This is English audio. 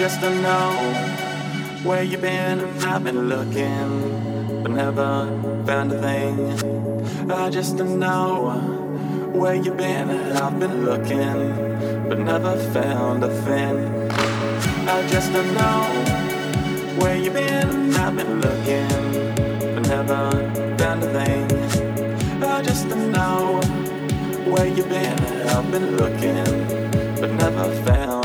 just don't know where you've been. I've been looking, but never found a thing. I just don't know where you've been. I've been looking, but never found a thing. I just don't know where you've been. I've been looking, but never found a thing. I just don't know where you been. I've been looking, but never found